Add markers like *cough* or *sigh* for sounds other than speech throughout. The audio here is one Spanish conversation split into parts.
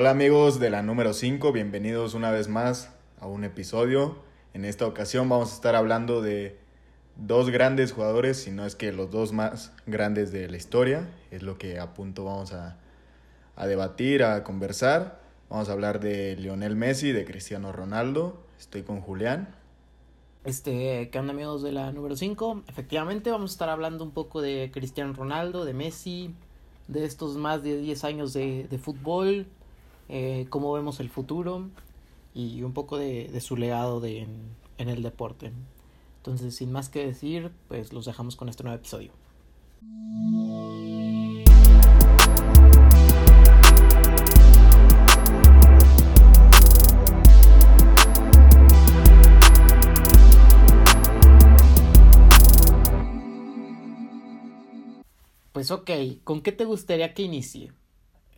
Hola amigos de la número 5, bienvenidos una vez más a un episodio. En esta ocasión vamos a estar hablando de dos grandes jugadores, si no es que los dos más grandes de la historia. Es lo que a punto vamos a, debatir, a conversar. Vamos a hablar de Lionel Messi, de Cristiano Ronaldo. Estoy con Julián. Este, ¿qué onda amigos de la número 5? Efectivamente vamos a estar hablando un poco de Cristiano Ronaldo, de Messi, de estos más de 10 años de fútbol, eh, cómo vemos el futuro y un poco de, su legado de, en, en el deporte. Entonces, sin más que decir, pues los dejamos con este nuevo episodio. Pues ok, ¿con qué te gustaría que inicie?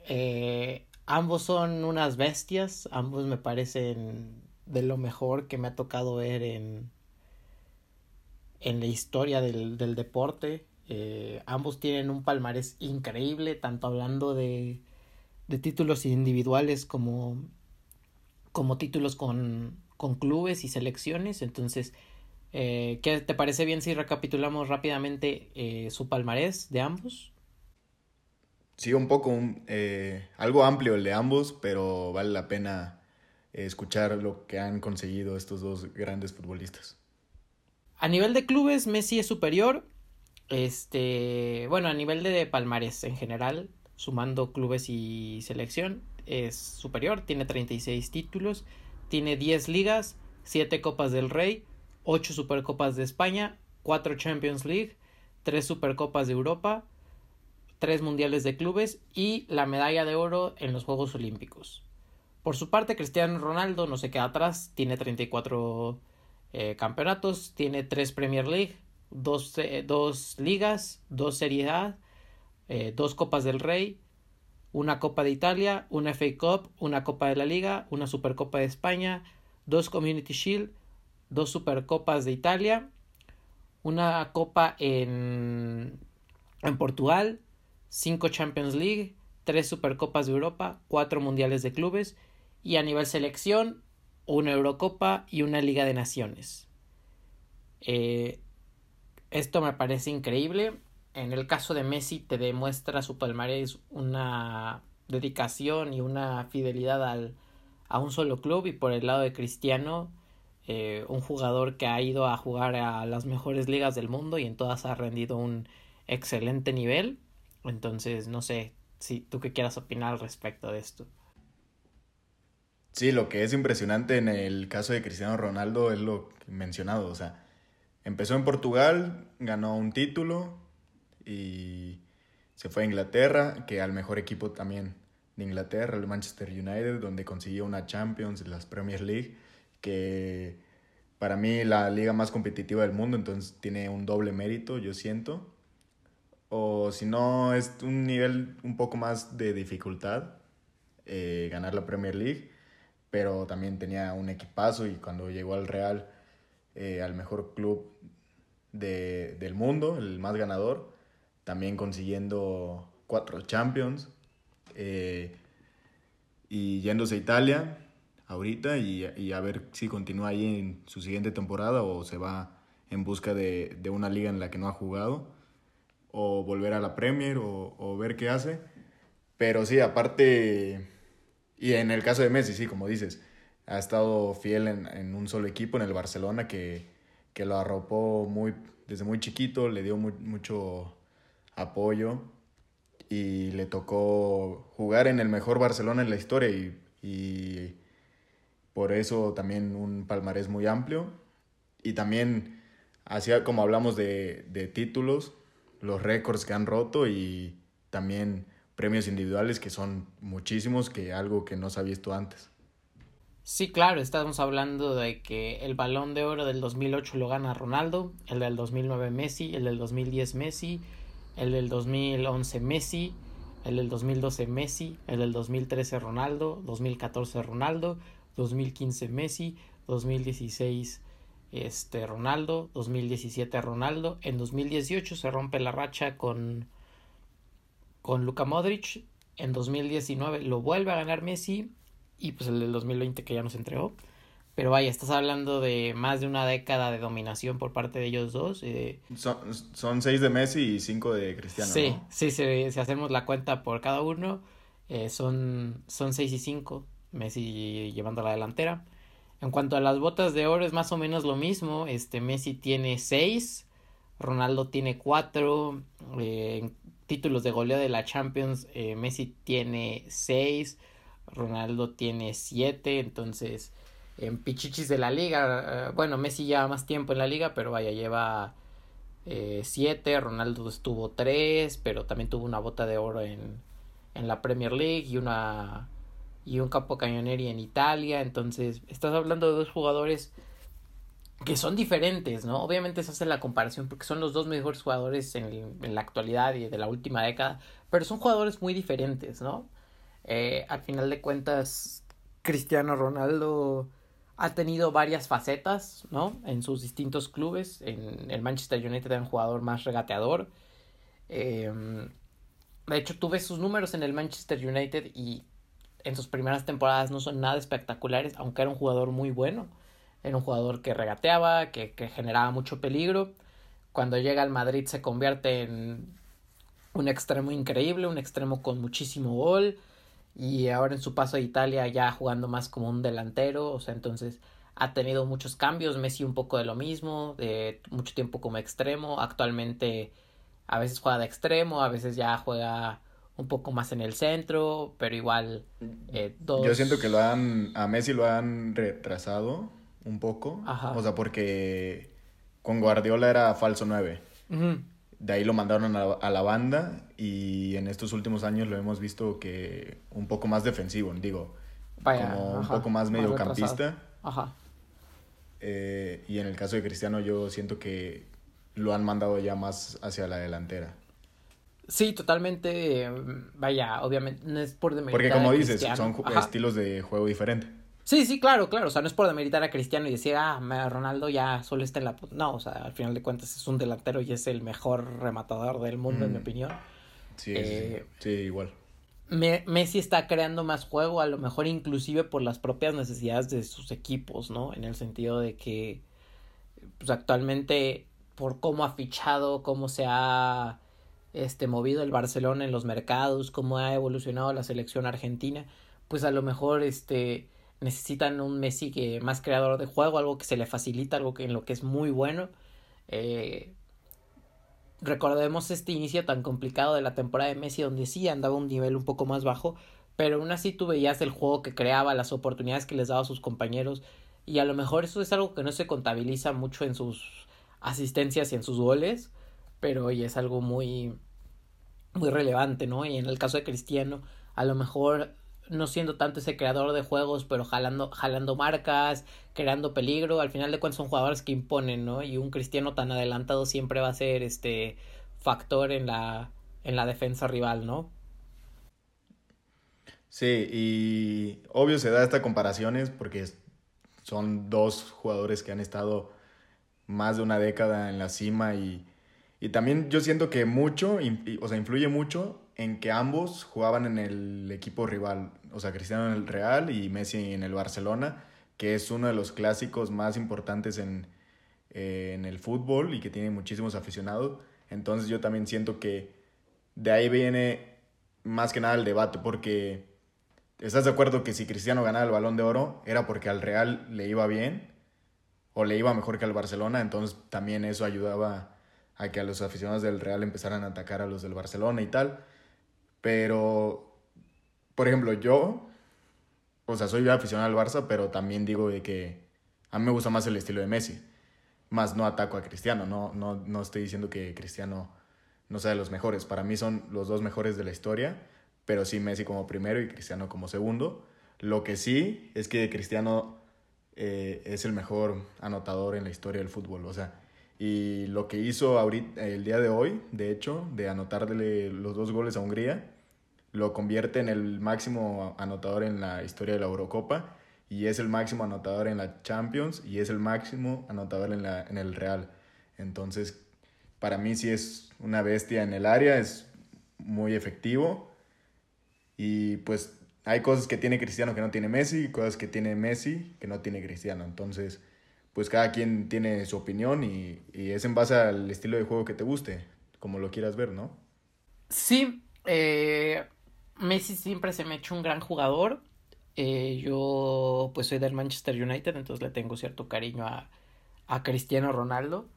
Eh, ambos son unas bestias, ambos me parecen de lo mejor que me ha tocado ver en, en la historia del, del deporte. Eh, ambos tienen un palmarés increíble, tanto hablando de, de títulos individuales como, como títulos con, con clubes y selecciones. Entonces, eh, ¿Qué te parece bien si recapitulamos rápidamente eh, su palmarés de ambos? Sí, un poco, un, eh, algo amplio el de ambos, pero vale la pena escuchar lo que han conseguido estos dos grandes futbolistas. A nivel de clubes, Messi es superior. Este, bueno, a nivel de palmarés en general, sumando clubes y selección, es superior. Tiene 36 títulos, tiene 10 ligas, 7 Copas del Rey, 8 Supercopas de España, 4 Champions League, 3 Supercopas de Europa, 3 Mundiales de Clubes y la medalla de oro en los Juegos Olímpicos. Por su parte, Cristiano Ronaldo no se queda atrás, tiene 34 eh, campeonatos, tiene 3 Premier League, 2, eh, ligas, 2 Serie A, 2 eh, Copas del Rey, una Copa de Italia, una FA Cup, una Copa de la Liga, una Supercopa de España, 2 Community Shield, dos Supercopas de Italia, una Copa en, en Portugal, cinco Champions League, tres Supercopas de Europa, cuatro Mundiales de Clubes y a nivel selección, una Eurocopa y una Liga de Naciones. Eh, esto me parece increíble. En el caso de Messi te demuestra su palmarés una dedicación y una fidelidad al, a un solo club y por el lado de Cristiano eh, un jugador que ha ido a jugar a las mejores ligas del mundo y en todas ha rendido un excelente nivel. Entonces, no sé si tú qué quieras opinar al respecto de esto. Sí, lo que es impresionante en el caso de Cristiano Ronaldo es lo mencionado. O sea, empezó en Portugal, ganó un título y se fue a Inglaterra, que al mejor equipo también de Inglaterra, el Manchester United, donde consiguió una Champions, las Premier League que para mí la liga más competitiva del mundo, entonces tiene un doble mérito, yo siento. O si no, es un nivel un poco más de dificultad eh, ganar la Premier League, pero también tenía un equipazo y cuando llegó al Real, eh, al mejor club de, del mundo, el más ganador, también consiguiendo cuatro Champions eh, y yéndose a Italia, ahorita y, a ver si continúa ahí en su siguiente temporada o se va en busca de, una liga en la que no ha jugado o volver a la Premier o, ver qué hace. Pero sí, aparte, y en el caso de Messi, sí, como dices, ha estado fiel en, un solo equipo, en el Barcelona, que, lo arropó muy, desde muy chiquito, le dio mucho apoyo y le tocó jugar en el mejor Barcelona en la historia y por eso también un palmarés muy amplio. Y también, así como hablamos de, de títulos, los récords que han roto y también premios individuales que son muchísimos, que algo que no se ha visto antes. Sí, claro, estamos hablando de que el balón de oro del 2008 lo gana Ronaldo, el del 2009 Messi, el del 2010 Messi, el del 2011 Messi, el del 2012 Messi, el del 2013 Ronaldo, 2014 Ronaldo, 2015 Messi, 2016 este Ronaldo, 2017 Ronaldo, en 2018 se rompe la racha con con Luka Modric, en 2019 lo vuelve a ganar Messi y pues el del 2020 que ya nos entregó. Pero vaya, estás hablando de más de una década de dominación por parte de ellos dos. Eh. Son, seis de Messi y cinco de Cristiano. Sí, sí, si, hacemos la cuenta por cada uno, eh, son, son seis y cinco. Messi llevando la delantera. En cuanto a las botas de oro es más o menos lo mismo. Este Messi tiene seis, Ronaldo tiene cuatro. Eh, títulos de goleo de la Champions, Messi tiene seis, Ronaldo tiene siete. Entonces en Pichichis de la liga. Eh, bueno, Messi lleva más tiempo en la liga, pero vaya, lleva eh, siete. Ronaldo estuvo tres, pero también tuvo una bota de oro en, en la Premier League y una y un capo cañoneri en Italia. Entonces, estás hablando de dos jugadores que son diferentes, ¿no? Obviamente se hace la comparación porque son los dos mejores jugadores en, la actualidad y de la última década, pero son jugadores muy diferentes, ¿no? Eh, al final de cuentas, Cristiano Ronaldo ha tenido varias facetas, ¿no? En sus distintos clubes. En el Manchester United era un jugador más regateador. Em, de hecho, tuve sus números en el Manchester United y en sus primeras temporadas no son nada espectaculares, aunque era un jugador muy bueno. Era un jugador que regateaba, que, que generaba mucho peligro. Cuando llega al Madrid se convierte en un extremo increíble, un extremo con muchísimo gol y ahora en su paso a Italia ya jugando más como un delantero, o sea, entonces ha tenido muchos cambios, Messi un poco de lo mismo, de mucho tiempo como extremo, actualmente a veces juega de extremo, a veces ya juega un poco más en el centro, pero igual eh, Yo siento que lo han, a Messi lo han retrasado un poco, o sea, porque con Guardiola era falso 9 de ahí lo mandaron a, la banda y en estos últimos años lo hemos visto que un poco más defensivo, digo, como un poco más mediocampista. Ajá. Eh, y en el caso de Cristiano yo siento que lo han mandado ya más hacia la delantera. Sí, totalmente. Vaya, obviamente no es por demeritar. Porque como dices, son estilos de juego diferentes. Sí, sí, claro, claro. O sea, no es por demeritar a Cristiano y decir, ah, Ronaldo ya solo está en la. No, o sea, al final de cuentas es un delantero y es el mejor rematador del mundo, en mi mm. opinión. Sí, sí, eh, igual. Messi está creando más juego, a lo mejor inclusive por las propias necesidades de sus equipos, ¿no? En el sentido de que, pues actualmente, por cómo ha fichado, cómo se ha este, movido el Barcelona en los mercados, cómo ha evolucionado la selección argentina, pues a lo mejor este necesitan un Messi que más creador de juego, algo que se le facilita, algo que en lo que es muy bueno. Eh, recordemos este inicio tan complicado de la temporada de Messi donde sí andaba un nivel un poco más bajo, pero aún así tú veías el juego que creaba, las oportunidades que les daba a sus compañeros y a lo mejor eso es algo que no se contabiliza mucho en sus asistencias y en sus goles, pero hoy es algo muy muy relevante, ¿no? Y en el caso de Cristiano, a lo mejor no siendo tanto ese creador de juegos, pero jalando, jalando marcas, creando peligro. Al final de cuentas son jugadores que imponen, ¿no? Y un cristiano tan adelantado siempre va a ser este factor en la, en la defensa rival, ¿no? Sí, y obvio se da esta comparaciones porque son dos jugadores que han estado más de una década en la cima y, y también yo siento que mucho, o sea, influye mucho en que ambos jugaban en el equipo rival, o sea, Cristiano en el Real y Messi en el Barcelona, que es uno de los clásicos más importantes en, eh, en el fútbol y que tiene muchísimos aficionados. Entonces yo también siento que de ahí viene más que nada el debate, porque ¿estás de acuerdo que si Cristiano ganaba el balón de oro era porque al Real le iba bien o le iba mejor que al Barcelona? Entonces también eso ayudaba a que a los aficionados del Real empezaran a atacar a los del Barcelona y tal. Pero, por ejemplo, yo, o sea, soy aficionado al Barça, pero también digo de que a mí me gusta más el estilo de Messi. Más no ataco a Cristiano, no, no, no estoy diciendo que Cristiano no sea de los mejores. Para mí son los dos mejores de la historia, pero sí Messi como primero y Cristiano como segundo. Lo que sí es que Cristiano eh, es el mejor anotador en la historia del fútbol. O sea, y lo que hizo ahorita, el día de hoy, de hecho, de anotarle los dos goles a Hungría, lo convierte en el máximo anotador en la historia de la Eurocopa y es el máximo anotador en la Champions y es el máximo anotador en, la, en el Real. Entonces, para mí sí es una bestia en el área, es muy efectivo Y pues hay cosas que tiene Cristiano que no tiene Messi cosas que tiene Messi que no tiene Cristiano. Entonces, pues cada quien tiene su opinión y, y es en base al estilo de juego que te guste, como lo quieras ver, ¿no? Sí, eh, Messi siempre se me ha hecho un gran jugador. Eh, yo pues soy del Manchester United, entonces le tengo cierto cariño a, a Cristiano Ronaldo.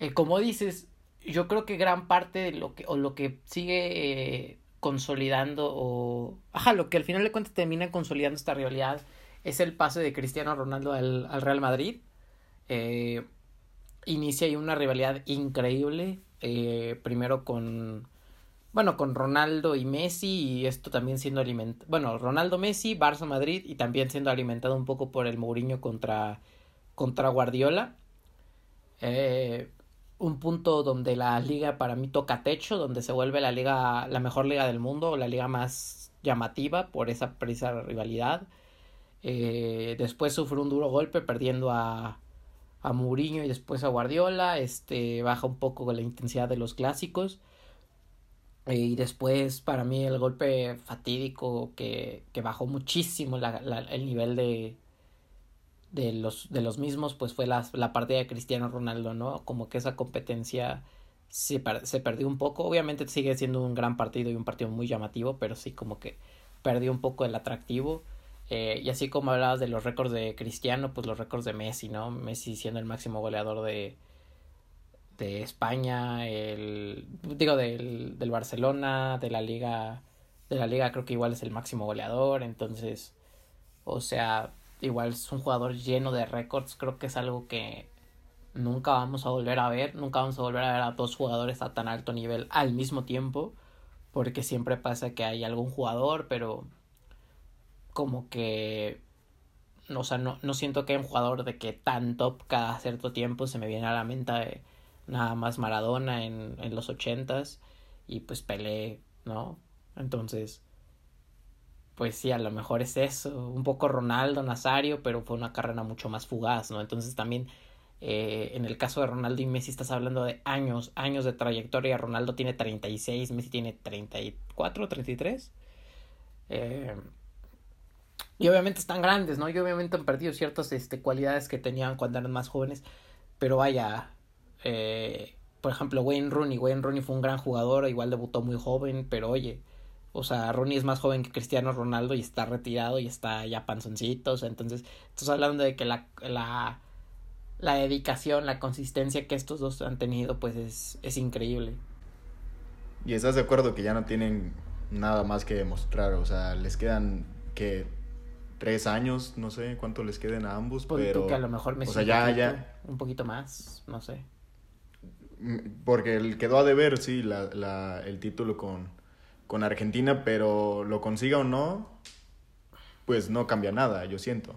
Eh, como dices, yo creo que gran parte de lo que, o lo que sigue eh, consolidando, o, ajá, lo que al final de cuentas termina consolidando esta rivalidad es el pase de Cristiano Ronaldo al, al Real Madrid. Eh, inicia ahí una rivalidad increíble, eh, primero con, bueno, con Ronaldo y Messi, y esto también siendo alimentado, bueno, Ronaldo Messi, Barça Madrid, y también siendo alimentado un poco por el Mourinho contra, contra Guardiola. Eh, un punto donde la liga para mí toca techo, donde se vuelve la liga, la mejor liga del mundo, la liga más llamativa por esa precisa rivalidad. Después sufre un duro golpe perdiendo a, a Mourinho y después a Guardiola. Este baja un poco la intensidad de los clásicos. Eh, y después, para mí, el golpe fatídico que, que bajó muchísimo la, la, el nivel de, de los, de los mismos, pues fue la, la partida de Cristiano Ronaldo, ¿no? Como que esa competencia se, se perdió un poco. Obviamente sigue siendo un gran partido y un partido muy llamativo, pero sí como que perdió un poco el atractivo. Eh, y así como hablabas de los récords de Cristiano, pues los récords de Messi, ¿no? Messi siendo el máximo goleador de, de España, el digo del, del Barcelona, de la liga, de la liga creo que igual es el máximo goleador, entonces, o sea, igual es un jugador lleno de récords, creo que es algo que nunca vamos a volver a ver, nunca vamos a volver a ver a dos jugadores a tan alto nivel al mismo tiempo, porque siempre pasa que hay algún jugador, pero como que o sea, no, no siento que hay un jugador de que tan top cada cierto tiempo se me viene a la mente nada más Maradona en, en los ochentas y pues Pelé, ¿no? Entonces, pues sí, a lo mejor es eso, un poco Ronaldo, Nazario, pero fue una carrera mucho más fugaz, ¿no? Entonces también eh, en el caso de Ronaldo y Messi estás hablando de años, años de trayectoria, Ronaldo tiene 36, Messi tiene 34, 33. Eh, y obviamente están grandes, ¿no? Y obviamente han perdido ciertas este, cualidades que tenían cuando eran más jóvenes, pero vaya, eh, por ejemplo, Wayne Rooney. Wayne Rooney fue un gran jugador, igual debutó muy joven, pero oye, o sea, Rooney es más joven que Cristiano Ronaldo y está retirado y está ya panzoncito, o sea, entonces estás hablando de que la, la, la dedicación, la consistencia que estos dos han tenido, pues es, es increíble. Y estás de acuerdo que ya no tienen nada más que demostrar, o sea, les quedan que tres años, no sé cuánto les queden a ambos, Pon tú pero que a lo mejor me o sea, ya, poquito, ya, un poquito más, no sé. porque él quedó a deber, sí, la, la, el título con, con Argentina, pero lo consiga o no, pues no cambia nada, yo siento.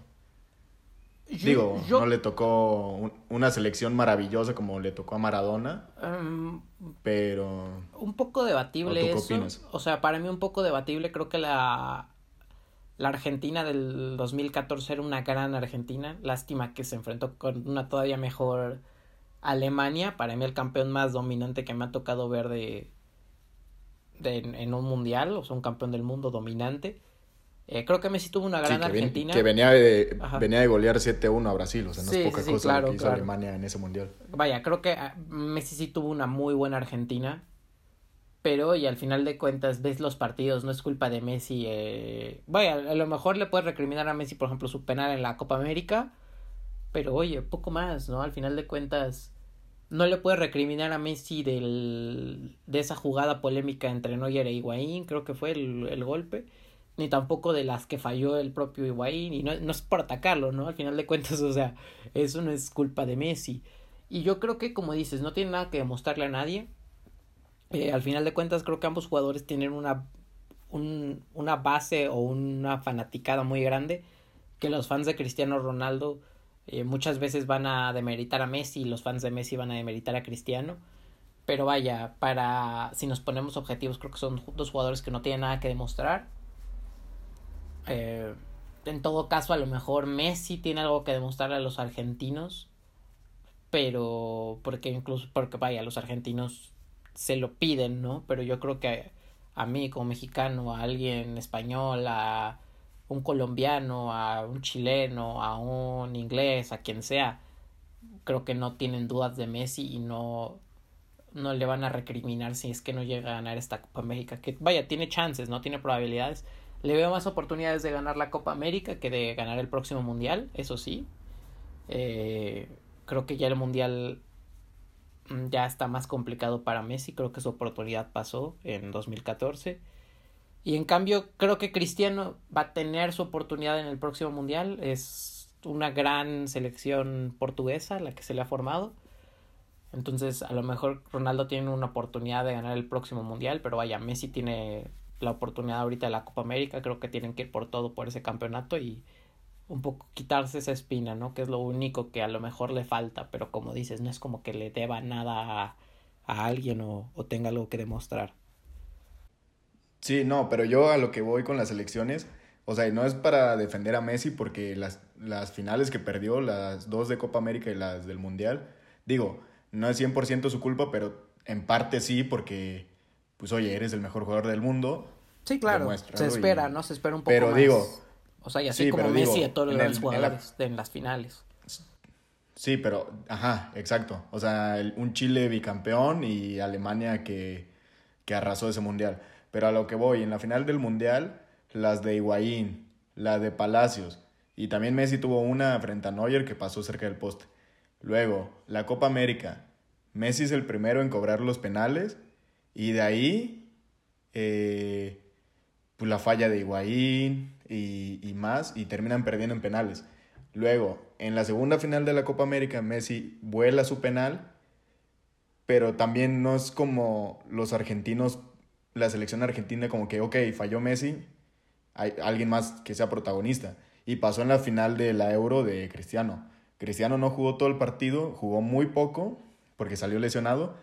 Yo- Digo, yo- no le tocó un- una selección maravillosa como le tocó a Maradona, em, pero un poco debatible ¿O tú qué eso. opinas? O sea, para mí un poco debatible. Creo que la, la Argentina del 2014 era una gran Argentina. Lástima que se enfrentó con una todavía mejor Alemania. Para mí el campeón más dominante que me ha tocado ver de, de en, en un mundial. O sea, un campeón del mundo dominante. Eh, creo que Messi tuvo una sí, gran ven- Argentina. que venía de, Ajá. venía de golear 7-1 a Brasil, o sea, no Sí, es poca sí, cosa claro, lo que hizo claro. Alemania en ese mundial. Vaya, creo que ah, Messi sí tuvo una muy buena Argentina. Pero, y al final de cuentas, ves los partidos, no es culpa de Messi. Eh... Vaya, a lo mejor le puedes recriminar a Messi, por ejemplo, su penal en la Copa América. Pero, oye, poco más, ¿no? Al final de cuentas, no le puedes recriminar a Messi del... de esa jugada polémica entre Neuer e Higuaín, creo que fue el, el golpe. Ni tampoco de las que falló el propio Higuaín. Y no, no es por atacarlo, ¿no? Al final de cuentas, *laughs* o sea, eso no es culpa de Messi. Y yo creo que, como dices, no tiene nada que demostrarle a nadie. Eh, al final de cuentas, creo que ambos jugadores tienen una, un, una base o una fanaticada muy grande. Que los fans de Cristiano Ronaldo eh, muchas veces van a demeritar a Messi y los fans de Messi van a demeritar a Cristiano. Pero vaya, para si nos ponemos objetivos, creo que son dos jugadores que no tienen nada que demostrar. Eh, en todo caso, a lo mejor Messi tiene algo que demostrarle a los argentinos pero porque incluso porque vaya los argentinos se lo piden no pero yo creo que a mí como mexicano, a alguien español, a un colombiano, a un chileno, a un inglés, a quien sea, creo que no tienen dudas de Messi y no, no le van a recriminar si es que no llega a ganar esta Copa América. Que vaya, tiene chances, no tiene probabilidades. Le veo más oportunidades de ganar la Copa América que de ganar el próximo Mundial, eso sí. Eh, creo que ya el Mundial ya está más complicado para Messi. Creo que su oportunidad pasó en 2014. Y en cambio, creo que Cristiano va a tener su oportunidad en el próximo Mundial. Es una gran selección portuguesa la que se le ha formado. Entonces, a lo mejor Ronaldo tiene una oportunidad de ganar el próximo Mundial, pero vaya, Messi tiene la oportunidad ahorita de la Copa América. Creo que tienen que ir por todo por ese campeonato y un poco quitarse esa espina, ¿no? Que es lo único que a lo mejor le falta, pero como dices, no es como que le deba nada a, a alguien o, o tenga algo que demostrar. Sí, no, pero yo a lo que voy con las elecciones, o sea, no es para defender a Messi porque las, las finales que perdió, las dos de Copa América y las del Mundial, digo, no es 100% su culpa, pero en parte sí porque, pues oye, eres el mejor jugador del mundo. Sí, claro, se espera, ¿no? Se espera un poco pero digo, o sea, y así como Messi a todos los jugadores en, las finales. Sí, pero, ajá, exacto. O sea, un Chile bicampeón y Alemania que, que arrasó ese mundial. Pero a lo que voy, en la final del mundial, las de Higuaín, la de Palacios, y también Messi tuvo una frente a Neuer que pasó cerca del poste. Luego, la Copa América. Messi es el primero en cobrar los penales. Y de ahí, eh, pues la falla de Higuaín y, y más. Y terminan perdiendo en penales. Luego, en la segunda final de la Copa América, Messi vuela su penal. Pero también no es como los argentinos, la selección argentina, como que, ok, falló Messi, hay alguien más que sea protagonista. Y pasó en la final de la Euro de Cristiano Cristiano no jugó todo el partido, jugó muy poco porque salió lesionado.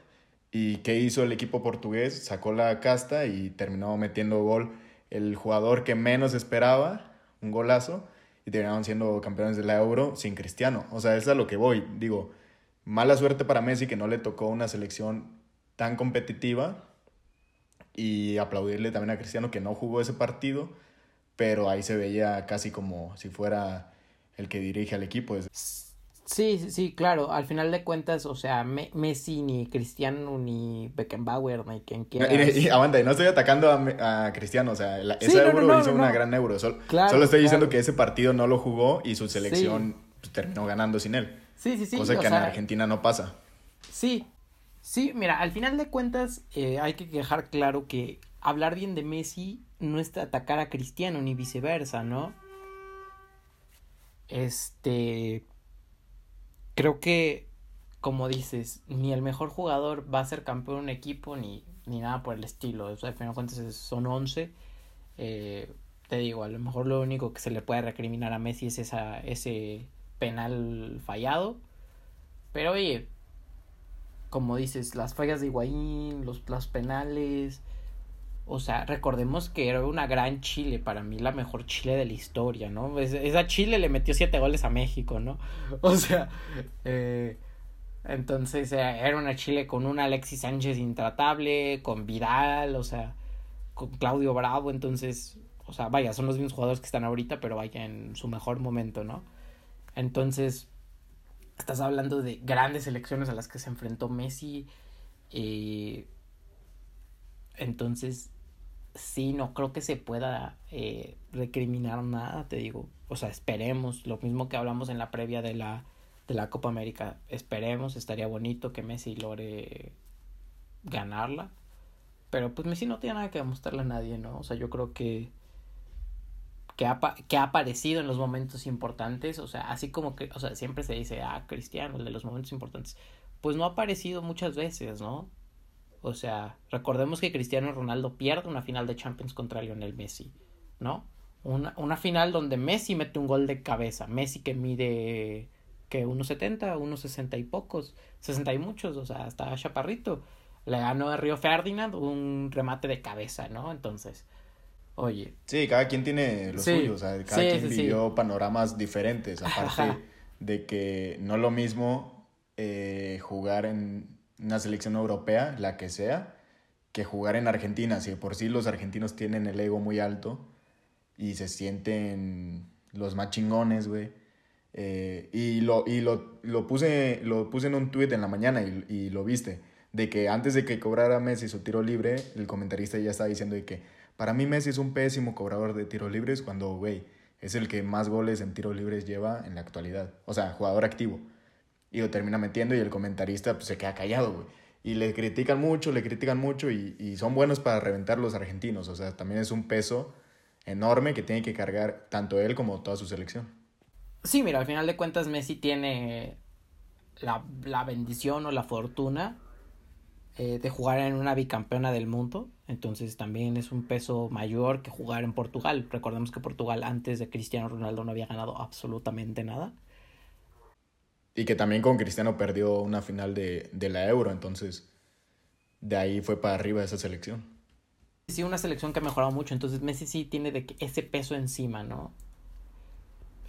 ¿Y qué hizo el equipo portugués? Sacó la casta y terminó metiendo gol el jugador que menos esperaba, un golazo, y terminaron siendo campeones de la Euro sin Cristiano. O sea, es a lo que voy. Digo, mala suerte para Messi que no le tocó una selección tan competitiva y aplaudirle también a Cristiano que no jugó ese partido, pero ahí se veía casi como si fuera el que dirige al equipo. Sí, sí, claro. Al final de cuentas, o sea, Messi, ni Cristiano, ni Beckenbauer, ni quien *laughs* quiera. Y, aguanta, no estoy atacando a, Cristiano, o sea, ese euro hizo una gran euro. Solo, solo estoy diciendo que ese partido no lo jugó y su selección pues, terminó ganando sin él. Sí, sí, sí. Cosa que en Argentina no pasa. Sí, sí, mira, al final de cuentas eh, hay que dejar claro que hablar bien de Messi no es atacar a Cristiano ni viceversa, ¿no? Este creo que, como dices, ni el mejor jugador va a ser campeón de un equipo ni, ni nada por el estilo. O sea, al final de cuentas son 11. Eh, te digo, a lo mejor lo único que se le puede recriminar a Messi es esa, ese penal fallado. Pero oye, como dices, las fallas de Higuaín, los, los penales. O sea, recordemos que era una gran Chile, para mí la mejor Chile de la historia, ¿no? esa Chile le metió siete goles a México, ¿no? *laughs* O sea, eh, entonces eh, era una Chile con un Alexis Sánchez intratable, con Vidal, o sea, con Claudio Bravo, entonces, o sea, vaya, son los mismos jugadores que están ahorita, pero vaya en su mejor momento, ¿no? Entonces, estás hablando de grandes elecciones a las que se enfrentó Messi. Eh, entonces, sí, no creo que se pueda eh, recriminar nada, te digo. O sea, esperemos, lo mismo que hablamos en la previa de la, de la Copa América, esperemos, estaría bonito que Messi logre ganarla. Pero pues Messi no tiene nada que demostrarle a nadie, ¿no? O sea, yo creo que que ha, que ha aparecido en los momentos importantes, o sea, así como que, o sea, siempre se dice, ah, Cristiano, el de los momentos importantes, pues no ha aparecido muchas veces, ¿no? O sea, recordemos que Cristiano Ronaldo pierde una final de Champions contra Lionel Messi, ¿no? Una, una final donde Messi mete un gol de cabeza. Messi que mide que 1.70, 1.60 y pocos, 60 y muchos, o sea, hasta chaparrito. Le ganó a Río Ferdinand un remate de cabeza, ¿no? Entonces, oye. Sí, cada quien tiene lo suyo, o sea, cada quien vivió panoramas diferentes, aparte de que no lo mismo eh, jugar en una selección europea, la que sea, que jugar en Argentina. Si por sí los argentinos tienen el ego muy alto y se sienten los más chingones, güey. Eh, y lo, y lo, lo, puse, lo puse en un tweet en la mañana y, y, lo viste. De que antes de que cobrara Messi su tiro libre, el comentarista ya estaba diciendo de que para mí Messi es un pésimo cobrador de tiros libres cuando, güey, es el que más goles en tiros libres lleva en la actualidad. O sea, jugador activo. Y lo termina metiendo y el comentarista pues, se queda callado, güey. Y le critican mucho, le critican mucho y, son buenos para reventar los argentinos. O sea, también es un peso enorme que tiene que cargar tanto él como toda su selección. Sí, mira, al final de cuentas Messi tiene la, la bendición o la fortuna eh, de jugar en una bicampeona del mundo. Entonces también es un peso mayor que jugar en Portugal. Recordemos que Portugal antes de Cristiano Ronaldo no había ganado absolutamente nada. Y que también con Cristiano perdió una final de, de la Euro. Entonces de ahí fue para arriba esa selección. Sí, una selección que ha mejorado mucho. Entonces Messi sí tiene de ese peso encima, ¿no?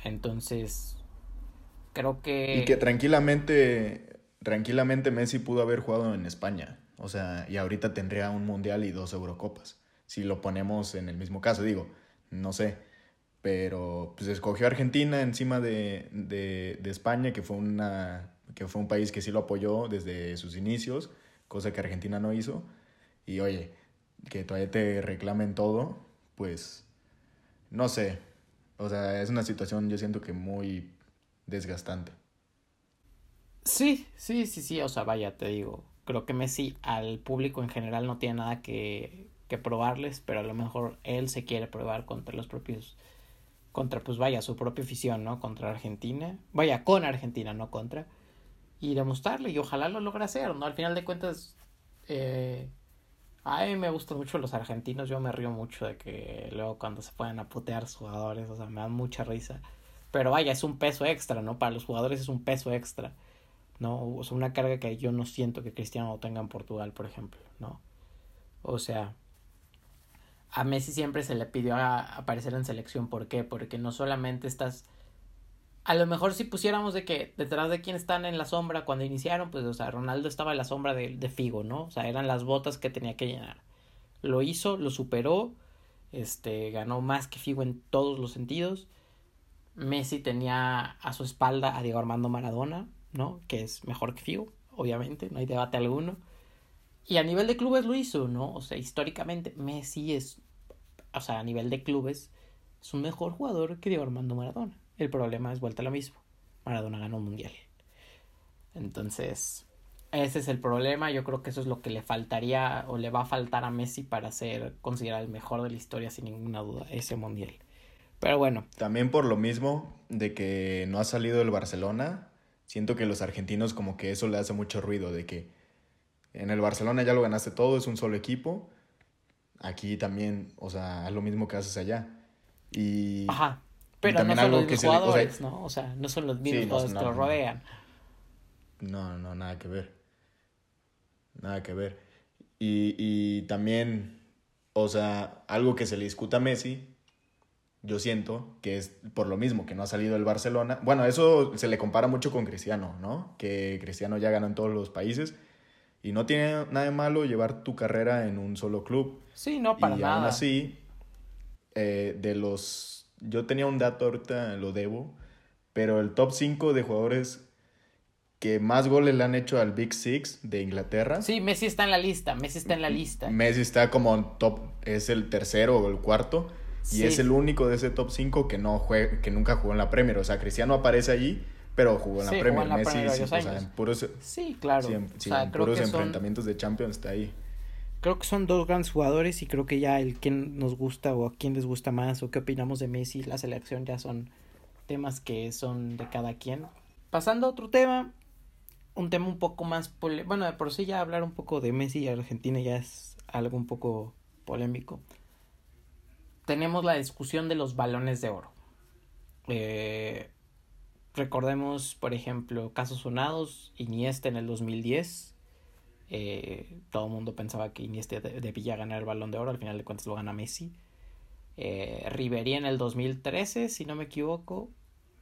Entonces, creo que... Y que tranquilamente, tranquilamente Messi pudo haber jugado en España. O sea, y ahorita tendría un Mundial y dos Eurocopas. Si lo ponemos en el mismo caso, digo, no sé. Pero pues escogió Argentina encima de, de, España, que fue, una, que fue un país que sí lo apoyó desde sus inicios, cosa que Argentina no hizo. Y oye, que todavía te reclamen todo, pues no sé, o sea, es una situación yo siento que muy desgastante. Sí, sí, sí, sí, o sea, vaya, te digo, creo que Messi al público en general no tiene nada que, que probarles, pero a lo mejor él se quiere probar contra los propios, contra, pues vaya, su propia afición, ¿no? Contra Argentina, vaya, con Argentina, no contra, y demostrarle, y ojalá lo logre hacer, ¿no? Al final de cuentas, eh, a mí me gustan mucho los argentinos, yo me río mucho de que luego cuando se pueden a putear jugadores, o sea, me dan mucha risa. Pero vaya, es un peso extra, ¿no? Para los jugadores es un peso extra, ¿no? O sea, una carga que yo no siento que Cristiano tenga en Portugal, por ejemplo, ¿no? O sea, a Messi siempre se le pidió a aparecer en selección, ¿por qué? Porque no solamente estás a lo mejor si pusiéramos de que detrás de quién están en la sombra cuando iniciaron, pues, o sea, Ronaldo estaba en la sombra de, de, Figo, ¿no? O sea, eran las botas que tenía que llenar. Lo hizo, lo superó, este, ganó más que Figo en todos los sentidos. Messi tenía a su espalda a Diego Armando Maradona, ¿no? Que es mejor que Figo, obviamente, no hay debate alguno. Y a nivel de clubes lo hizo, ¿no? O sea, históricamente Messi es, o sea, a nivel de clubes, es un mejor jugador que Diego Armando Maradona. El problema es vuelta a lo mismo. Maradona ganó un mundial. Entonces, ese es el problema. Yo creo que eso es lo que le faltaría o le va a faltar a Messi para ser considerado el mejor de la historia, sin ninguna duda, ese mundial. Pero bueno. También por lo mismo de que no ha salido el Barcelona, siento que los argentinos como que eso le hace mucho ruido, de que en el Barcelona ya lo ganaste todo, es un solo equipo. Aquí también, o sea, es lo mismo que haces allá. Y Ajá. Pero no son los mismos jugadores, le, o sea, ¿no? O sea, no son los mismos sí, jugadores no, que lo rodean. No, no, nada que ver. Nada que ver. Y, y también, o sea, algo que se le discuta a Messi, yo siento que es por lo mismo que no ha salido el Barcelona. Bueno, eso se le compara mucho con Cristiano, ¿no? Que Cristiano ya ganó en todos los países. Y no tiene nada de malo llevar tu carrera en un solo club. Sí, no, para y nada. aún así, eh, de los yo tenía un dato ahorita, lo debo, pero el top 5 de jugadores que más goles le han hecho al Big Six de Inglaterra. Sí, Messi está en la lista, Messi está en la lista. Messi está como top, es el tercero o el cuarto, y sí. es el único de ese top 5 que, no juega, que nunca jugó en la Premier. O sea, Cristiano aparece allí, pero jugó en la sí, Premier. En la Messi, Premier sí, o sea, en puros, sí, claro. Sí, en, o sea, en puros enfrentamientos son... de Champions está ahí creo que son dos grandes jugadores y creo que ya el quién nos gusta o a quién les gusta más o qué opinamos de Messi, la selección ya son temas que son de cada quien. Pasando a otro tema, un tema un poco más pole bueno, de por sí ya hablar un poco de Messi y Argentina ya es algo un poco polémico. Tenemos la discusión de los balones de oro. Eh, recordemos, por ejemplo, casos sonados, Iniesta en el 2010 eh, todo el mundo pensaba que Iniesta debía ganar el balón de oro, al final de cuentas lo gana Messi. Eh, en el 2013, si no me equivoco,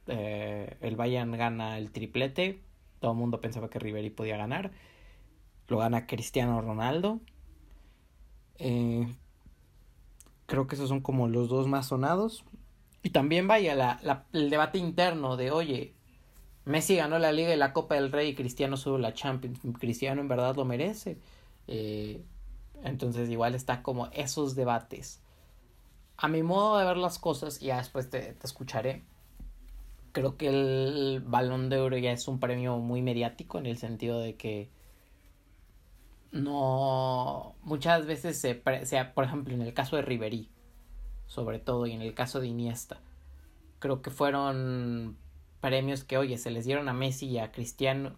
eh, el Bayern gana el triplete, todo el mundo pensaba que Ribery podía ganar, lo gana Cristiano Ronaldo. Eh, creo que esos son como los dos más sonados. Y también vaya la, el debate interno de, oye, Messi ganó la Liga y la Copa del Rey y Cristiano solo la Champions. Cristiano en verdad lo merece. Eh, entonces igual está como esos debates. A mi modo de ver las cosas, y ya después te, te escucharé, creo que el balón de oro ya es un premio muy mediático en el sentido de que no muchas veces se, sea por ejemplo en el caso de Riverí sobre todo y en el caso de Iniesta creo que fueron premios que oye se les dieron a Messi y a Cristiano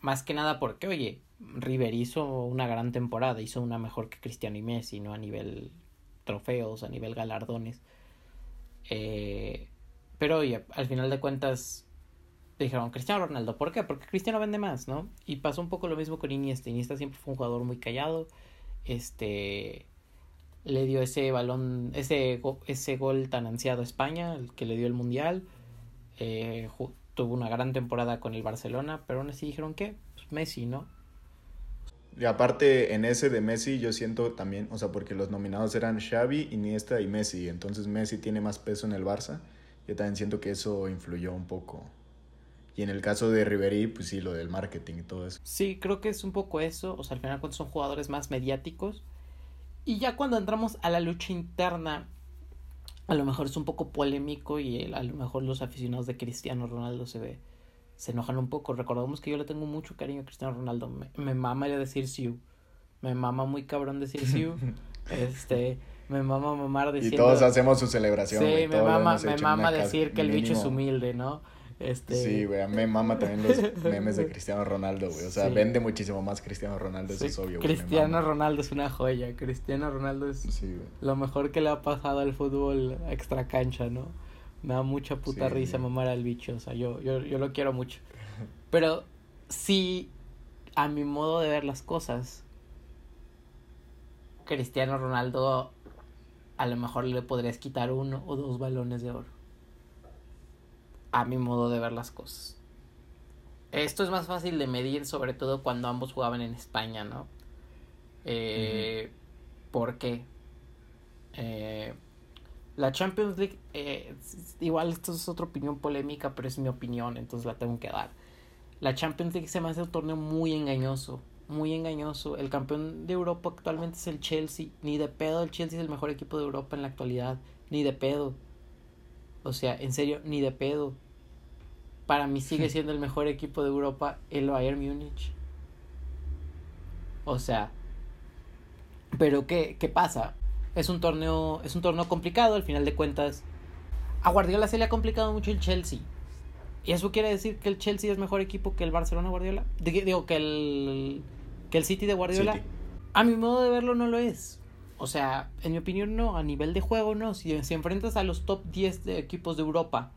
más que nada porque oye River hizo una gran temporada hizo una mejor que Cristiano y Messi no a nivel trofeos a nivel galardones eh, pero oye, al final de cuentas dijeron Cristiano Ronaldo. ¿Por qué? Porque Cristiano vende más, ¿no? Y pasó un poco lo mismo con Iniesta. Iniesta siempre fue un jugador muy callado. Este le dio ese balón, ese, ese gol tan ansiado a España, el que le dio el Mundial. Eh, tuvo una gran temporada con el Barcelona, pero aún así dijeron que pues Messi, ¿no? Y aparte, en ese de Messi, yo siento también, o sea, porque los nominados eran Xavi, Iniesta y Messi. Entonces Messi tiene más peso en el Barça yo también siento que eso influyó un poco. Y en el caso de Ribery, pues sí, lo del marketing y todo eso. Sí, creo que es un poco eso. O sea, al final cuando son jugadores más mediáticos. Y ya cuando entramos a la lucha interna, a lo mejor es un poco polémico y a lo mejor los aficionados de Cristiano Ronaldo se ve, se enojan un poco. Recordemos que yo le tengo mucho cariño a Cristiano Ronaldo. Me, me mama decir Siu. Me mama muy cabrón decir Siu. *laughs* este, me mama mamar decir. Y todos hacemos su celebración. Sí, me mama, me mama decir que el bicho es humilde, ¿no? Este... Sí, güey, a mí me mama también los memes de Cristiano Ronaldo, güey. O sea, vende muchísimo más Cristiano Ronaldo, eso es obvio. Cristiano Ronaldo es una joya. Cristiano Ronaldo es lo mejor que le ha pasado al fútbol extra cancha, ¿no? Me da mucha puta risa mamar al bicho. O sea, yo, yo, yo lo quiero mucho. Pero sí, a mi modo de ver las cosas, Cristiano Ronaldo a lo mejor le podrías quitar uno o dos balones de oro. A mi modo de ver las cosas. Esto es más fácil de medir, sobre todo cuando ambos jugaban en España, ¿no? Eh, ¿Por qué? Eh, la Champions League, eh, igual esto es otra opinión polémica, pero es mi opinión, entonces la tengo que dar. La Champions League se me hace un torneo muy engañoso muy engañoso. El campeón de Europa actualmente es el Chelsea. Ni de pedo el Chelsea es el mejor equipo de Europa en la actualidad. Ni de pedo. O sea, en serio, ni de pedo. Para mí sigue siendo el mejor equipo de Europa el Bayern Múnich. O sea, pero ¿qué, qué pasa? Es un torneo es un torneo complicado, al final de cuentas. A Guardiola se le ha complicado mucho el Chelsea. ¿Y eso quiere decir que el Chelsea es mejor equipo que el Barcelona Guardiola? Digo, que el que el City de Guardiola, a mi modo de verlo no lo es. O sea, en mi opinión no, a nivel de juego no. Si, enfrentas a los top 10 de equipos de Europa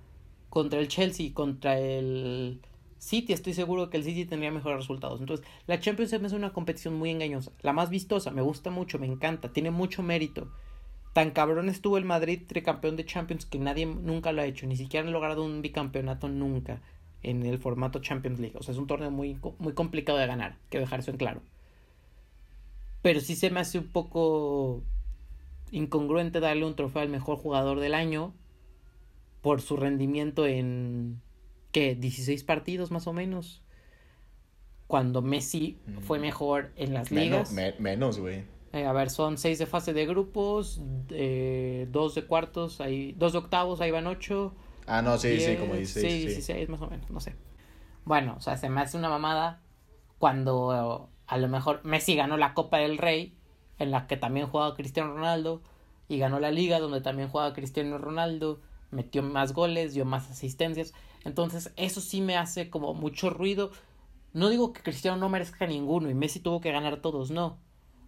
contra el Chelsea, contra el City, estoy seguro que el City tendría mejores resultados. Entonces, la Champions es una competición muy engañosa. La más vistosa, me gusta mucho, me encanta, tiene mucho mérito. Tan cabrón estuvo el Madrid tricampeón de Champions que nadie nunca lo ha hecho, ni siquiera han logrado un bicampeonato nunca en el formato Champions League. O sea, es un torneo muy, muy complicado de ganar, quiero dejar eso en claro. Pero sí se me hace un poco incongruente darle un trofeo al mejor jugador del año por su rendimiento en, ¿qué? 16 partidos más o menos. Cuando Messi fue mm. mejor en las ligas. menos, güey. Eh, a ver, son 6 de fase de grupos, eh, 2 de cuartos, ahí, 2 de octavos, ahí van 8 Ah, no, sí, sí, como dice. Sí, 16 más o menos, no sé. Bueno, o sea, se me hace una mamada cuando a lo mejor Messi ganó la Copa del Rey, en la que también jugaba Cristiano Ronaldo, y ganó la Liga, donde también jugaba Cristiano Ronaldo, metió más goles, dio más asistencias. Entonces, eso sí me hace como mucho ruido. No digo que Cristiano no merezca ninguno y Messi tuvo que ganar todos, no.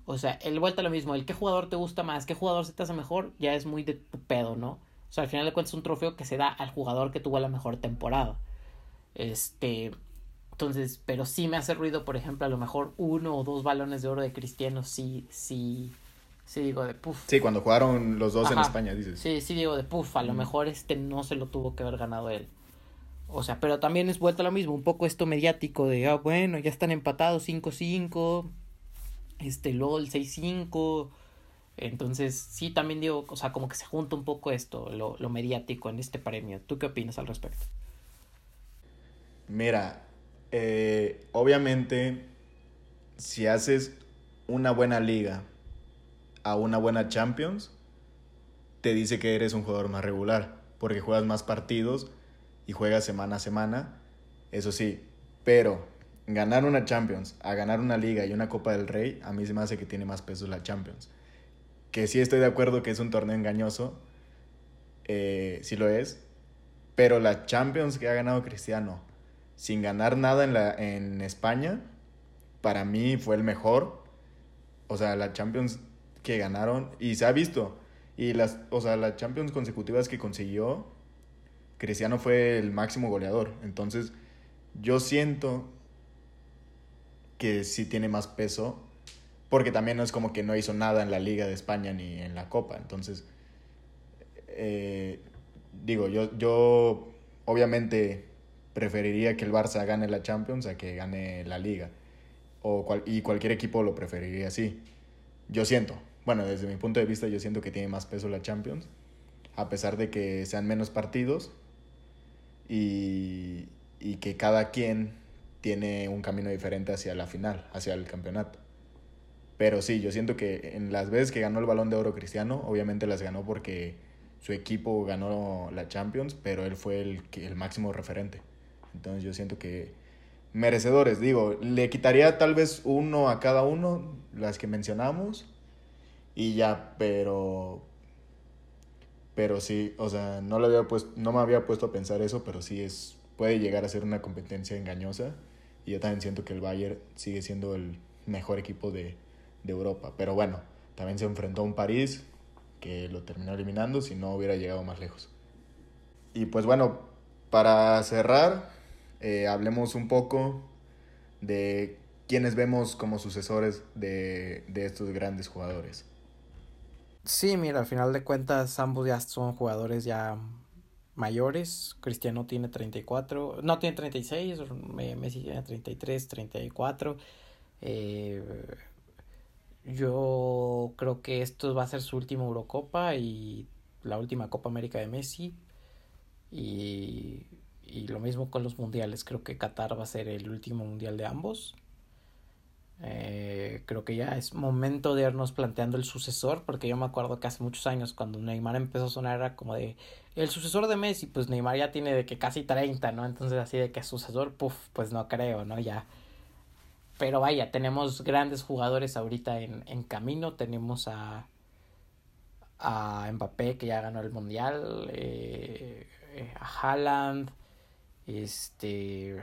O sea, el vuelta a lo mismo, el qué jugador te gusta más, qué jugador se te hace mejor, ya es muy de tu pedo, ¿no? O sea, al final de cuentas es un trofeo que se da al jugador que tuvo la mejor temporada. Este. Entonces, pero sí me hace ruido, por ejemplo, a lo mejor uno o dos balones de oro de Cristiano, sí, sí, sí digo de puff. Sí, cuando jugaron los dos en España, dices. Sí, sí digo de puff, a lo mejor este no se lo tuvo que haber ganado él. O sea, pero también es vuelta a lo mismo, un poco esto mediático de, ah, bueno, ya están empatados 5-5, este, el 6-5, Entonces, sí, también digo, o sea, como que se junta un poco esto, lo, lo mediático en este premio. ¿Tú qué opinas al respecto? Mira, eh, obviamente, si haces una buena liga a una buena Champions, te dice que eres un jugador más regular, porque juegas más partidos y juegas semana a semana, eso sí, pero ganar una Champions a ganar una liga y una Copa del Rey, a mí se me hace que tiene más peso la Champions. Que sí estoy de acuerdo que es un torneo engañoso, eh, sí lo es, pero la Champions que ha ganado Cristiano, sin ganar nada en, la, en España, para mí fue el mejor. O sea, la Champions que ganaron, y se ha visto, y las, o sea, las Champions consecutivas que consiguió, Cristiano fue el máximo goleador. Entonces, yo siento que sí tiene más peso, porque también no es como que no hizo nada en la Liga de España ni en la Copa. Entonces, eh, digo, yo, yo obviamente preferiría que el Barça gane la Champions a que gane la Liga. O y cualquier equipo lo preferiría así. Yo siento, bueno, desde mi punto de vista yo siento que tiene más peso la Champions, a pesar de que sean menos partidos y, y que cada quien tiene un camino diferente hacia la final, hacia el campeonato. Pero sí, yo siento que en las veces que ganó el balón de oro Cristiano, obviamente las ganó porque su equipo ganó la Champions, pero él fue el, el máximo referente. Entonces yo siento que merecedores, digo, le quitaría tal vez uno a cada uno, las que mencionamos, y ya, pero pero sí, o sea, no le había puesto, no me había puesto a pensar eso, pero sí es puede llegar a ser una competencia engañosa y yo también siento que el Bayern sigue siendo el mejor equipo de, de Europa, pero bueno, también se enfrentó a un París que lo terminó eliminando si no hubiera llegado más lejos. Y pues bueno, para cerrar, eh, hablemos un poco de quiénes vemos como sucesores de, de estos grandes jugadores. Sí, mira, al final de cuentas ambos ya son jugadores ya mayores. Cristiano tiene 34, no tiene 36, Messi tiene 33, 34. Eh, yo creo que esto va a ser su última Eurocopa y la última Copa América de Messi. Y, y lo mismo con los mundiales. Creo que Qatar va a ser el último mundial de ambos. Eh, creo que ya es momento de irnos planteando el sucesor, porque yo me acuerdo que hace muchos años cuando Neymar empezó a sonar era como de el sucesor de Messi, pues Neymar ya tiene de que casi 30, ¿no? Entonces así de que sucesor, puff, pues no creo, ¿no? Ya. Pero vaya, tenemos grandes jugadores ahorita en, en camino, tenemos a a Mbappé que ya ganó el mundial, eh, eh, a Haaland, este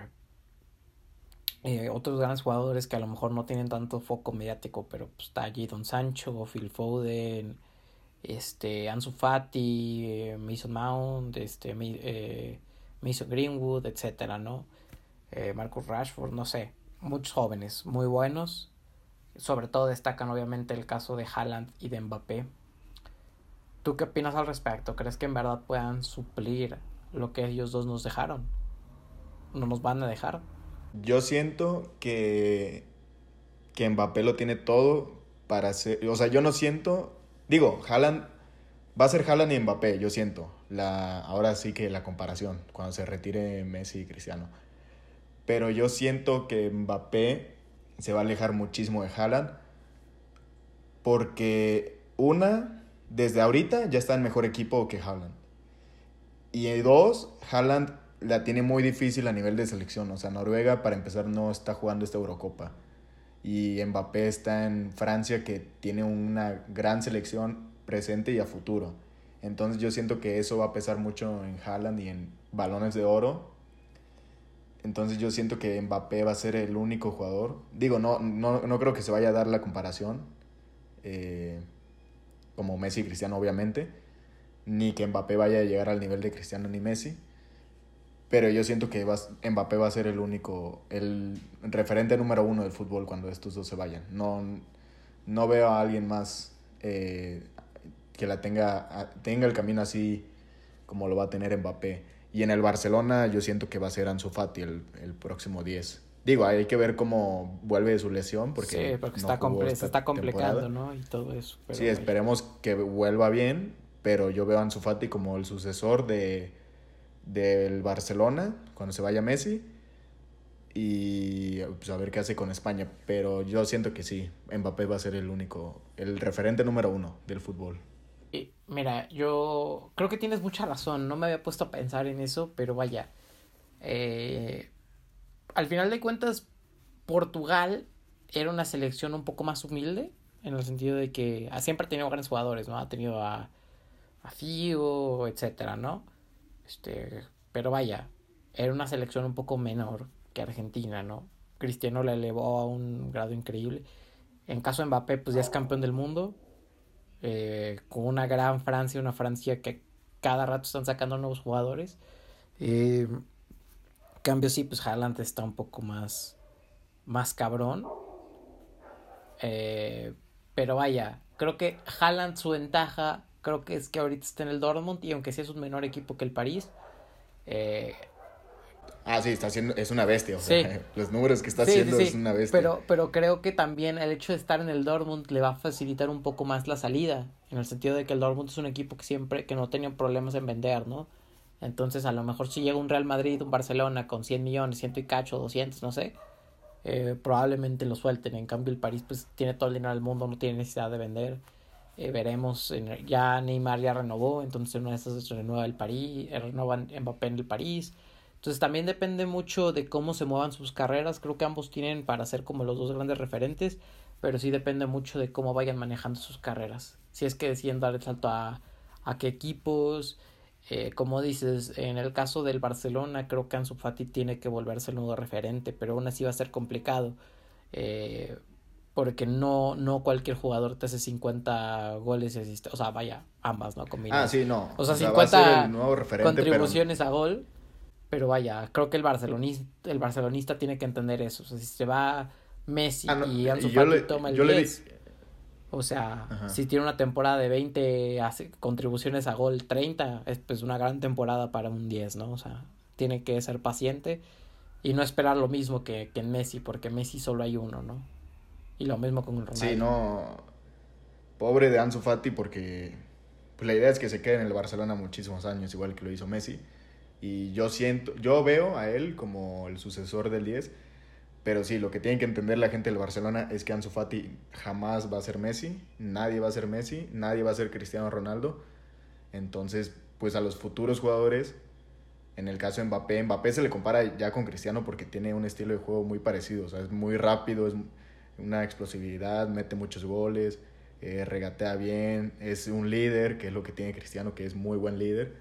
eh, otros grandes jugadores que a lo mejor no tienen tanto foco mediático, pero pues, está allí Don Sancho, Phil Foden, este, Ansu Fati, eh, Mason Mount, este, eh, Mason Greenwood, etcétera, ¿no? Eh, Marcus Rashford, no sé, muchos jóvenes muy buenos. Sobre todo destacan obviamente el caso de Haaland y de Mbappé. ¿Tú qué opinas al respecto? ¿Crees que en verdad puedan suplir lo que ellos dos nos dejaron? ¿No nos van a dejar? Yo siento que, que Mbappé lo tiene todo para ser... O sea, yo no siento... Digo, Haaland... Va a ser Haaland y Mbappé, yo siento. La, ahora sí que la comparación, cuando se retire Messi y Cristiano. Pero yo siento que Mbappé se va a alejar muchísimo de Haaland. Porque una, desde ahorita ya está en mejor equipo que Haaland. Y dos, Haaland la tiene muy difícil a nivel de selección. O sea, Noruega, para empezar, no está jugando esta Eurocopa. Y Mbappé está en Francia, que tiene una gran selección presente y a futuro. Entonces yo siento que eso va a pesar mucho en Haaland y en balones de oro. Entonces yo siento que Mbappé va a ser el único jugador. Digo, no, no, no creo que se vaya a dar la comparación. Eh, como Messi y Cristiano, obviamente. Ni que Mbappé vaya a llegar al nivel de Cristiano ni Messi pero yo siento que Mbappé va a ser el único, el referente número uno del fútbol cuando estos dos se vayan. No, no veo a alguien más eh, que la tenga, tenga el camino así como lo va a tener Mbappé. Y en el Barcelona yo siento que va a ser Ansu Fati el, el próximo 10. Digo, hay que ver cómo vuelve de su lesión porque, sí, porque está se está complicando, ¿no? Y todo eso. sí, esperemos que vuelva bien, pero yo veo a Ansu Fati como el sucesor de del Barcelona cuando se vaya Messi y pues, a ver qué hace con España. Pero yo siento que sí, Mbappé va a ser el único, el referente número uno del fútbol. Mira, yo creo que tienes mucha razón, no me había puesto a pensar en eso, pero vaya. Eh, al final de cuentas, Portugal era una selección un poco más humilde, en el sentido de que siempre ha tenido grandes jugadores, ¿no? Ha tenido a, a Figo, etcétera, ¿no? Este, pero vaya, era una selección un poco menor que Argentina, ¿no? Cristiano la elevó a un grado increíble. En caso de Mbappé, pues ya es campeón del mundo. Eh, con una gran Francia, una Francia que cada rato están sacando nuevos jugadores. Eh, cambio sí, pues Haaland está un poco más, más cabrón. Eh, pero vaya, creo que Haaland su ventaja, creo que es que ahorita está en el Dortmund y aunque sea es un menor equipo que el París, eh, Ah, sí, está haciendo, es una bestia, o sea, *laughs* los números que está haciendo es una bestia. Pero, pero creo que también el hecho de estar en el Dortmund le va a facilitar un poco más la salida, en el sentido de que el Dortmund es un equipo que siempre, que no tenía problemas en vender, ¿no? Entonces, a lo mejor si llega un Real Madrid, un Barcelona con 100 millones, ciento y cacho, 200, no sé, eh, probablemente lo suelten. En cambio, el París, pues, tiene todo el dinero del mundo, no tiene necesidad de vender. Eh, veremos, ya Neymar ya renovó, entonces una de esas renueva el París, eh, renueva Mbappé en el París. Entonces también depende mucho de cómo se muevan sus carreras. Creo que ambos tienen para ser como los dos grandes referentes, pero sí depende mucho de cómo vayan manejando sus carreras. Si es que deciden dar el salto a, a qué equipos. Eh, como dices, en el caso del Barcelona, creo que Ansu Fati tiene que volverse el nuevo referente, pero aún así va a ser complicado. Eh, porque no, no cualquier jugador te hace 50 goles y O sea, vaya, ambas, ¿no? Ah, sí, no. O sea, 50 contribuciones a gol pero vaya, creo que el barcelonista, el barcelonista tiene que entender eso. O sea, si se va Messi ah, y Ansu Fati toma el 10, o sea, si tiene una temporada de 20 contribuciones a gol, 30, es pues una gran temporada para un 10, ¿no? O sea, tiene que ser paciente y no esperar lo mismo que, que en Messi, porque Messi solo hay uno, ¿no? Y lo mismo con Ronaldo. Sí, no. Pobre de Ansu Fati porque pues, la idea es que se quede en el Barcelona muchísimos años, igual que lo hizo Messi. Y yo siento, yo veo a él como el sucesor del 10, pero sí, lo que tiene que entender la gente del Barcelona es que Ansu Fati jamás va a ser Messi, nadie va a ser Messi, nadie va a ser Cristiano Ronaldo. Entonces, pues a los futuros jugadores, en el caso de Mbappé, Mbappé se le compara ya con Cristiano porque tiene un estilo de juego muy parecido, o sea, es muy rápido, es una explosividad, mete muchos goles, eh, regatea bien, es un líder, que es lo que tiene Cristiano, que es muy buen líder.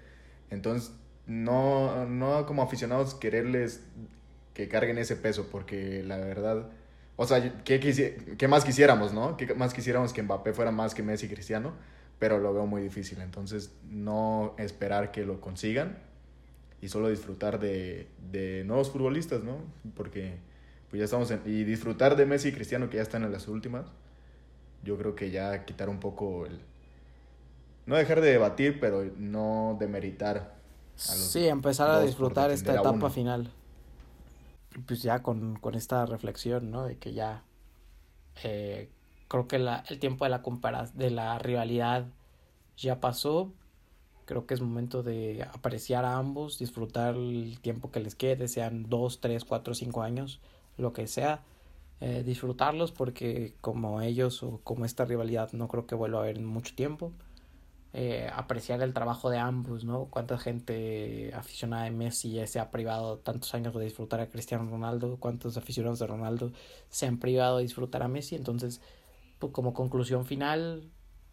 Entonces, no, no como aficionados quererles que carguen ese peso, porque la verdad, o sea, ¿qué, qué más quisiéramos, no? ¿Qué más quisiéramos que Mbappé fuera más que Messi y Cristiano? Pero lo veo muy difícil, entonces no esperar que lo consigan y solo disfrutar de, de nuevos futbolistas, ¿no? Porque pues ya estamos en, y disfrutar de Messi y Cristiano que ya están en las últimas, yo creo que ya quitar un poco el... No dejar de debatir, pero no demeritar sí, empezar a disfrutar esta etapa final. Pues ya con, con, esta reflexión, ¿no? De que ya eh, creo que la, el tiempo de la de la rivalidad ya pasó. Creo que es momento de apreciar a ambos, disfrutar el tiempo que les quede, sean dos, tres, cuatro, cinco años, lo que sea. Eh, disfrutarlos porque como ellos o como esta rivalidad no creo que vuelva a haber mucho tiempo. Eh, apreciar el trabajo de ambos, ¿no? Cuánta gente aficionada de Messi se ha privado tantos años de disfrutar a Cristiano Ronaldo, cuántos aficionados de Ronaldo se han privado de disfrutar a Messi, entonces, pues como conclusión final,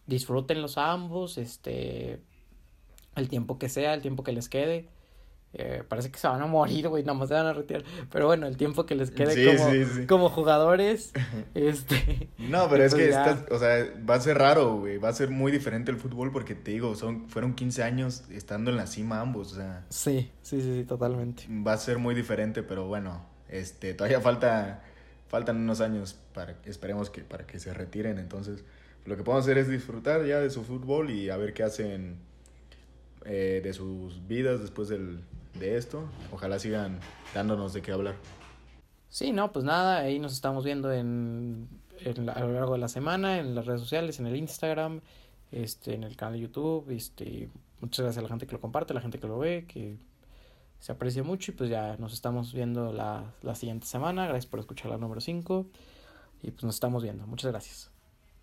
disfrútenlos a ambos, este, el tiempo que sea, el tiempo que les quede, eh, parece que se van a morir, güey, nada más se van a retirar. Pero bueno, el tiempo que les quede como, como jugadores, *laughs* este... No, pero es pues que, o sea, va a ser raro, güey, va a ser muy diferente el fútbol porque te digo, son, fueron 15 años estando en la cima ambos, o sea... Sí, sí, sí, totalmente. Va a ser muy diferente, pero bueno, este, todavía falta, faltan unos años para, esperemos que, para que se retiren, entonces lo que podemos hacer es disfrutar ya de su fútbol y a ver qué hacen eh, de sus vidas después del, de esto. Ojalá sigan dándonos de qué hablar. Sí, no, pues nada, ahí nos estamos viendo en, a lo largo de la semana, en las redes sociales, en el Instagram, este, en el canal de YouTube, este, muchas gracias a la gente que lo comparte, a la gente que lo ve, que se aprecia mucho y pues ya nos estamos viendo la, la siguiente semana, gracias por escuchar la número 5 y pues nos estamos viendo, muchas gracias.